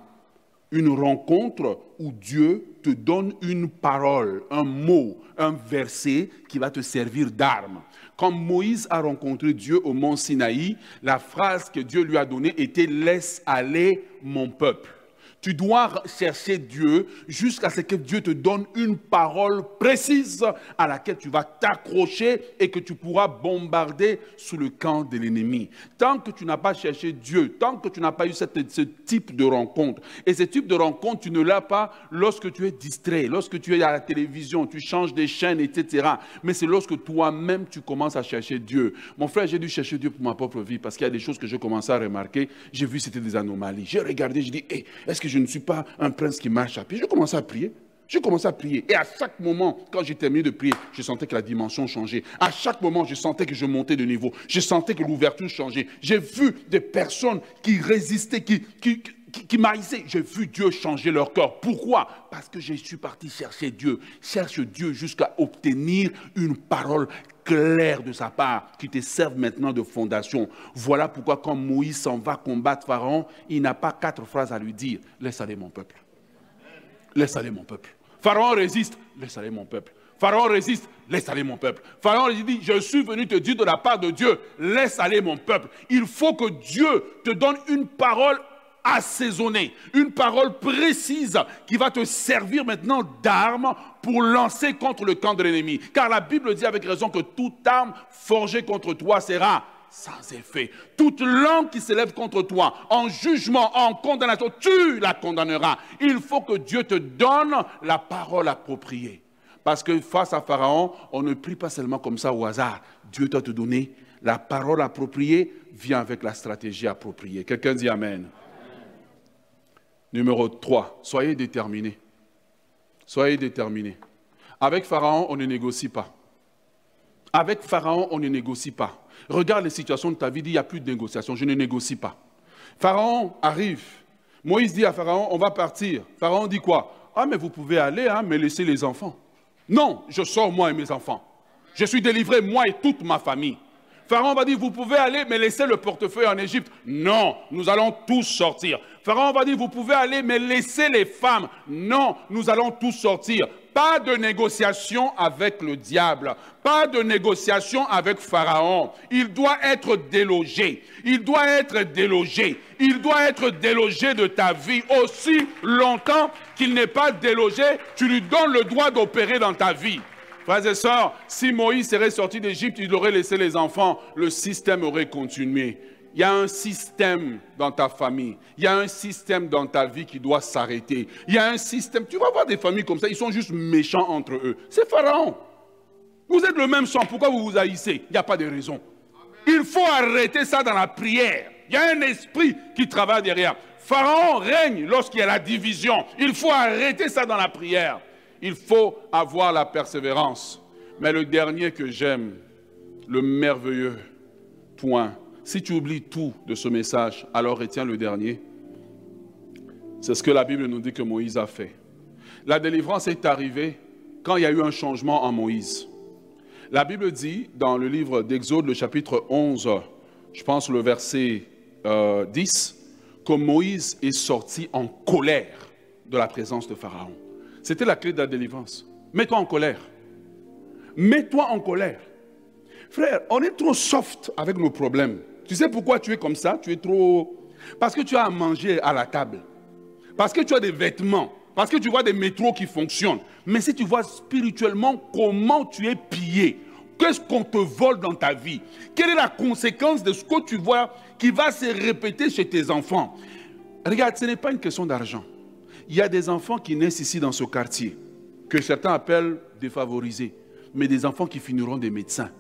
Une rencontre où Dieu te donne une parole, un mot, un verset qui va te servir d'arme. Quand Moïse a rencontré Dieu au mont Sinaï, la phrase que Dieu lui a donnée était Laisse aller mon peuple. Tu dois chercher Dieu jusqu'à ce que Dieu te donne une parole précise à laquelle tu vas t'accrocher et que tu pourras bombarder sous le camp de l'ennemi. Tant que tu n'as pas cherché Dieu, tant que tu n'as pas eu ce type de rencontre, et ce type de rencontre, tu ne l'as pas lorsque tu es distrait, lorsque tu es à la télévision, tu changes des chaînes, etc. Mais c'est lorsque toi-même tu commences à chercher Dieu. Mon frère, j'ai dû chercher Dieu pour ma propre vie parce qu'il y a des choses que je commençais à remarquer. J'ai vu c'était des anomalies. J'ai regardé, j'ai dit, est-ce que je ne suis pas un prince qui marche à pied. Je commence à prier. Je commence à prier. Et à chaque moment, quand j'ai terminé de prier, je sentais que la dimension changeait. À chaque moment, je sentais que je montais de niveau. Je sentais que l'ouverture changeait. J'ai vu des personnes qui résistaient, qui, qui, J'ai vu Dieu changer leur cœur. Pourquoi? Parce que je suis parti chercher Dieu. Cherche Dieu jusqu'à obtenir une parole claire de sa part qui te serve maintenant de fondation. Voilà pourquoi quand Moïse s'en va combattre Pharaon, il n'a pas quatre phrases à lui dire. Laisse aller mon peuple. Laisse aller mon peuple. Pharaon résiste. Laisse aller mon peuple. Pharaon résiste, laisse aller mon peuple. Pharaon dit, je suis venu te dire de la part de Dieu, laisse aller mon peuple. Il faut que Dieu te donne une parole assaisonnée, une parole précise qui va te servir maintenant d'arme pour lancer contre le camp de l'ennemi. Car la Bible dit avec raison que toute arme forgée contre toi sera sans effet. Toute langue qui s'élève contre toi en jugement, en condamnation, tu la condamneras. Il faut que Dieu te donne la parole appropriée. Parce que face à Pharaon, on ne prie pas seulement comme ça au hasard. Dieu doit te donner la parole appropriée, vient avec la stratégie appropriée. Quelqu'un dit Amen. Numéro 3, soyez déterminés. Soyez déterminés. Avec Pharaon, on ne négocie pas. Avec Pharaon, on ne négocie pas. Regarde les situations de ta vie, il n'y a plus de négociation, je ne négocie pas. Pharaon arrive. Moïse dit à Pharaon, on va partir. Pharaon dit quoi? Ah, mais vous pouvez aller, hein, mais laissez les enfants. Non, je sors moi et mes enfants. Je suis délivré, moi et toute ma famille. Pharaon va dire, vous pouvez aller, mais laissez le portefeuille en Égypte. Non, nous allons tous sortir. Pharaon va dire, vous pouvez aller, mais laissez les femmes. Non, nous allons tous sortir. Pas de négociation avec le diable. Pas de négociation avec Pharaon. Il doit être délogé. Il doit être délogé. Il doit être délogé de ta vie aussi longtemps qu'il n'est pas délogé. Tu lui donnes le droit d'opérer dans ta vie. Frères et sœurs, si Moïse serait sorti d'Égypte, il aurait laissé les enfants, le système aurait continué. Il y a un système dans ta famille. Il y a un système dans ta vie qui doit s'arrêter. Il y a un système. Tu vas voir des familles comme ça, ils sont juste méchants entre eux. C'est Pharaon. Vous êtes le même sang, pourquoi vous vous haïssez? Il n'y a pas de raison. Il faut arrêter ça dans la prière. Il y a un esprit qui travaille derrière. Pharaon règne lorsqu'il y a la division. Il faut arrêter ça dans la prière. Il faut avoir la persévérance. Mais le dernier que j'aime, le merveilleux point, si tu oublies tout de ce message, alors retiens le dernier. C'est ce que la Bible nous dit que Moïse a fait. La délivrance est arrivée quand il y a eu un changement en Moïse. La Bible dit dans le livre d'Exode, le chapitre 11, je pense le verset 10, euh, que Moïse est sorti en colère de la présence de Pharaon. C'était la clé de la délivrance. Mets-toi en colère. Mets-toi en colère. Frère, on est trop soft avec nos problèmes. Tu sais pourquoi tu es comme ça? Tu es trop... Parce que tu as à manger à la table. Parce que tu as des vêtements. Parce que tu vois des métros qui fonctionnent. Mais si tu vois spirituellement comment tu es pillé, qu'est-ce qu'on te vole dans ta vie, quelle est la conséquence de ce que tu vois qui va se répéter chez tes enfants? Regarde, ce n'est pas une question d'argent. Il y a des enfants qui naissent ici dans ce quartier, que certains appellent défavorisés, mais des enfants qui finiront des médecins.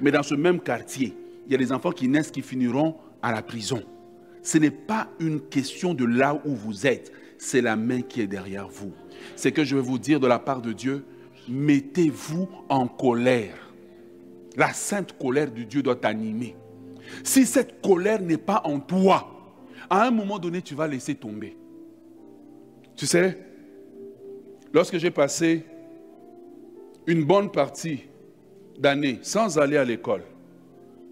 Mais dans ce même quartier, il y a des enfants qui naissent qui finiront à la prison. Ce n'est pas une question de là où vous êtes, c'est la main qui est derrière vous. C'est que je vais vous dire de la part de Dieu, mettez-vous en colère. La sainte colère de Dieu doit t'animer. Si cette colère n'est pas en toi, à un moment donné, tu vas laisser tomber. Tu sais, lorsque j'ai passé une bonne partie d'année sans aller à l'école,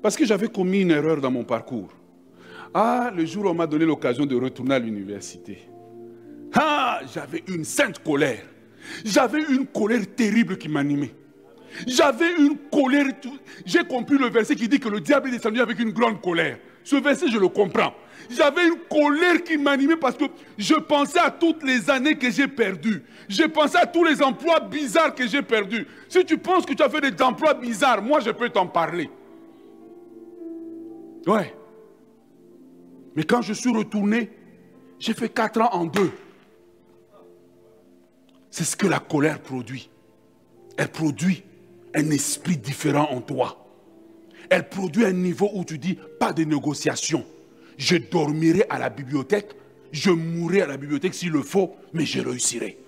parce que j'avais commis une erreur dans mon parcours. Ah, le jour où on m'a donné l'occasion de retourner à l'université. Ah, j'avais une sainte colère. J'avais une colère terrible qui m'animait. J'avais une colère. J'ai compris le verset qui dit que le diable est descendu avec une grande colère. Ce verset, je le comprends. J'avais une colère qui m'animait parce que je pensais à toutes les années que j'ai perdues. Je pensais à tous les emplois bizarres que j'ai perdus. Si tu penses que tu as fait des emplois bizarres, moi je peux t'en parler. Ouais. Mais quand je suis retourné, j'ai fait quatre ans en deux. C'est ce que la colère produit. Elle produit un esprit différent en toi. Elle produit un niveau où tu dis, pas de négociation. Je dormirai à la bibliothèque, je mourrai à la bibliothèque s'il le faut, mais je réussirai.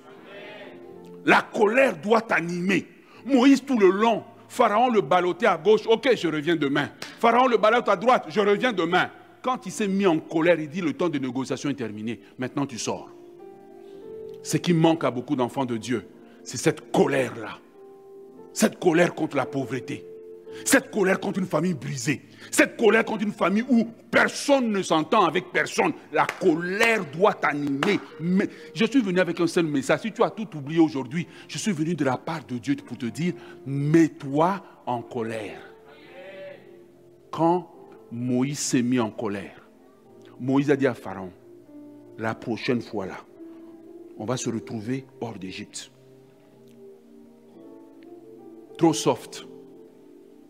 La colère doit t'animer. Moïse tout le long, Pharaon le ballottait à gauche, ok, je reviens demain. Pharaon le ballotte à droite, je reviens demain. Quand il s'est mis en colère, il dit le temps de négociation est terminé, maintenant tu sors. Ce qui manque à beaucoup d'enfants de Dieu, c'est cette colère-là. Cette colère contre la pauvreté. Cette colère contre une famille brisée. Cette colère contre une famille où personne ne s'entend avec personne. La colère doit t'animer. Mais je suis venu avec un seul message. Si tu as tout oublié aujourd'hui, je suis venu de la part de Dieu pour te dire, mets-toi en colère. Quand Moïse s'est mis en colère, Moïse a dit à Pharaon, la prochaine fois là, on va se retrouver hors d'Égypte. Trop soft.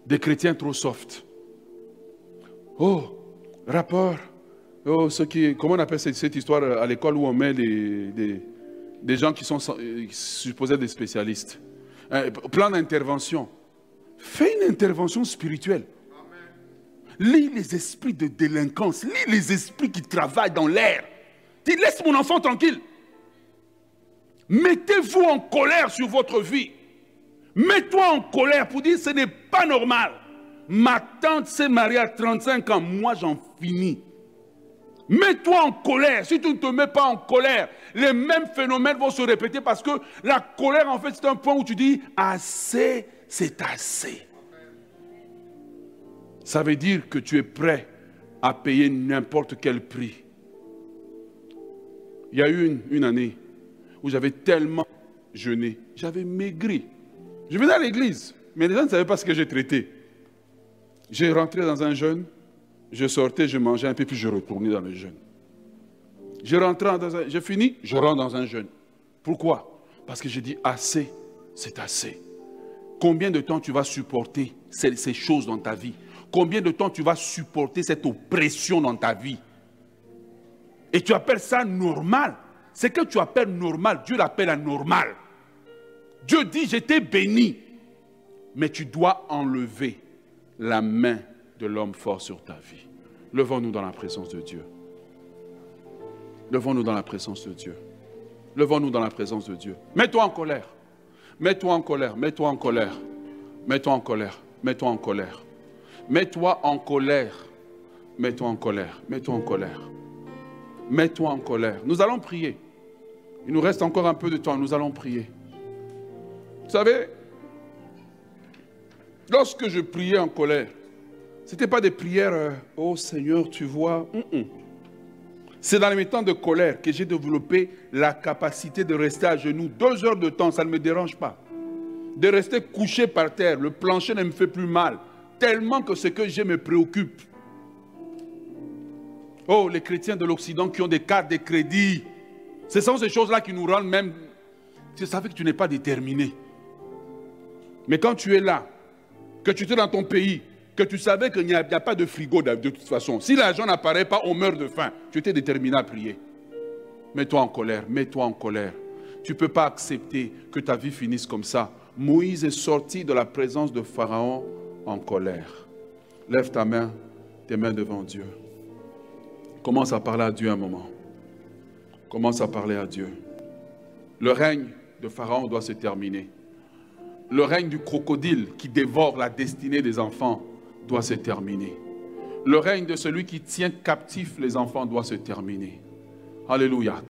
Des chrétiens trop soft. Oh, rapport. Oh, ce qui, comment on appelle cette, histoire à l'école où on met des, des, gens qui sont supposés des spécialistes Un Plan d'intervention. Fais une intervention spirituelle. Lis les esprits de délinquance. Lis les esprits qui travaillent dans l'air. Dis, laisse mon enfant tranquille. Mettez-vous en colère sur votre vie. Mets-toi en colère pour dire ce n'est pas normal. Ma tante s'est mariée à 35 ans, moi j'en finis. Mets-toi en colère. Si tu ne te mets pas en colère, les mêmes phénomènes vont se répéter parce que la colère, en fait, c'est un point où tu dis assez, c'est assez. Ça veut dire que tu es prêt à payer n'importe quel prix. Il y a eu une, une année où j'avais tellement jeûné, j'avais maigri. Je venais à l'église, mais les gens ne savaient pas ce que j'ai traité. J'ai rentré dans un jeûne, je sortais, je mangeais un peu, puis je retournais dans le jeûne. Je rentrais dans un, j'ai fini, je rentre dans un jeûne. Pourquoi? Parce que j'ai dit assez, c'est assez. Combien de temps tu vas supporter ces, ces choses dans ta vie? Combien de temps tu vas supporter cette oppression dans ta vie? Et tu appelles ça normal. Ce que tu appelles normal, Dieu l'appelle anormal. Dieu dit, j'étais béni. Mais tu dois enlever la main de l'homme fort sur ta vie. Levons-nous dans la présence de Dieu. Levons-nous dans la présence de Dieu. Levons-nous dans la présence de Dieu. Mets-toi en colère. Mets-toi en colère. Mets-toi en colère. Mets-toi en colère. Mets-toi en colère. Mets-toi en colère. Mets-toi en colère. Mets-toi en colère. Mets-toi en colère. Nous allons prier. Il nous reste encore un peu de temps. Nous allons prier. Vous savez, lorsque je priais en colère, ce n'était pas des prières, euh, oh Seigneur, tu vois. C'est dans les temps de colère que j'ai développé la capacité de rester à genoux deux heures de temps, ça ne me dérange pas. De rester couché par terre, le plancher ne me fait plus mal, tellement que ce que j'ai me préoccupe. Oh, les chrétiens de l'Occident qui ont des cartes de crédit, ce sont ces choses-là qui nous rendent même... Tu savais que tu n'es pas déterminé. Mais quand tu es là, que tu es dans ton pays, que tu savais qu'il n'y a, pas de frigo de, toute façon, si l'argent n'apparaît pas, on meurt de faim. Tu étais déterminé à prier. Mets-toi en colère, mets-toi en colère. Tu ne peux pas accepter que ta vie finisse comme ça. Moïse est sorti de la présence de Pharaon en colère. Lève ta main, tes mains devant Dieu. Commence à parler à Dieu un moment. Commence à parler à Dieu. Le règne de Pharaon doit se terminer le règne du crocodile qui dévore la destinée des enfants doit se terminer. Le règne de celui qui tient captif les enfants doit se terminer. Alléluia.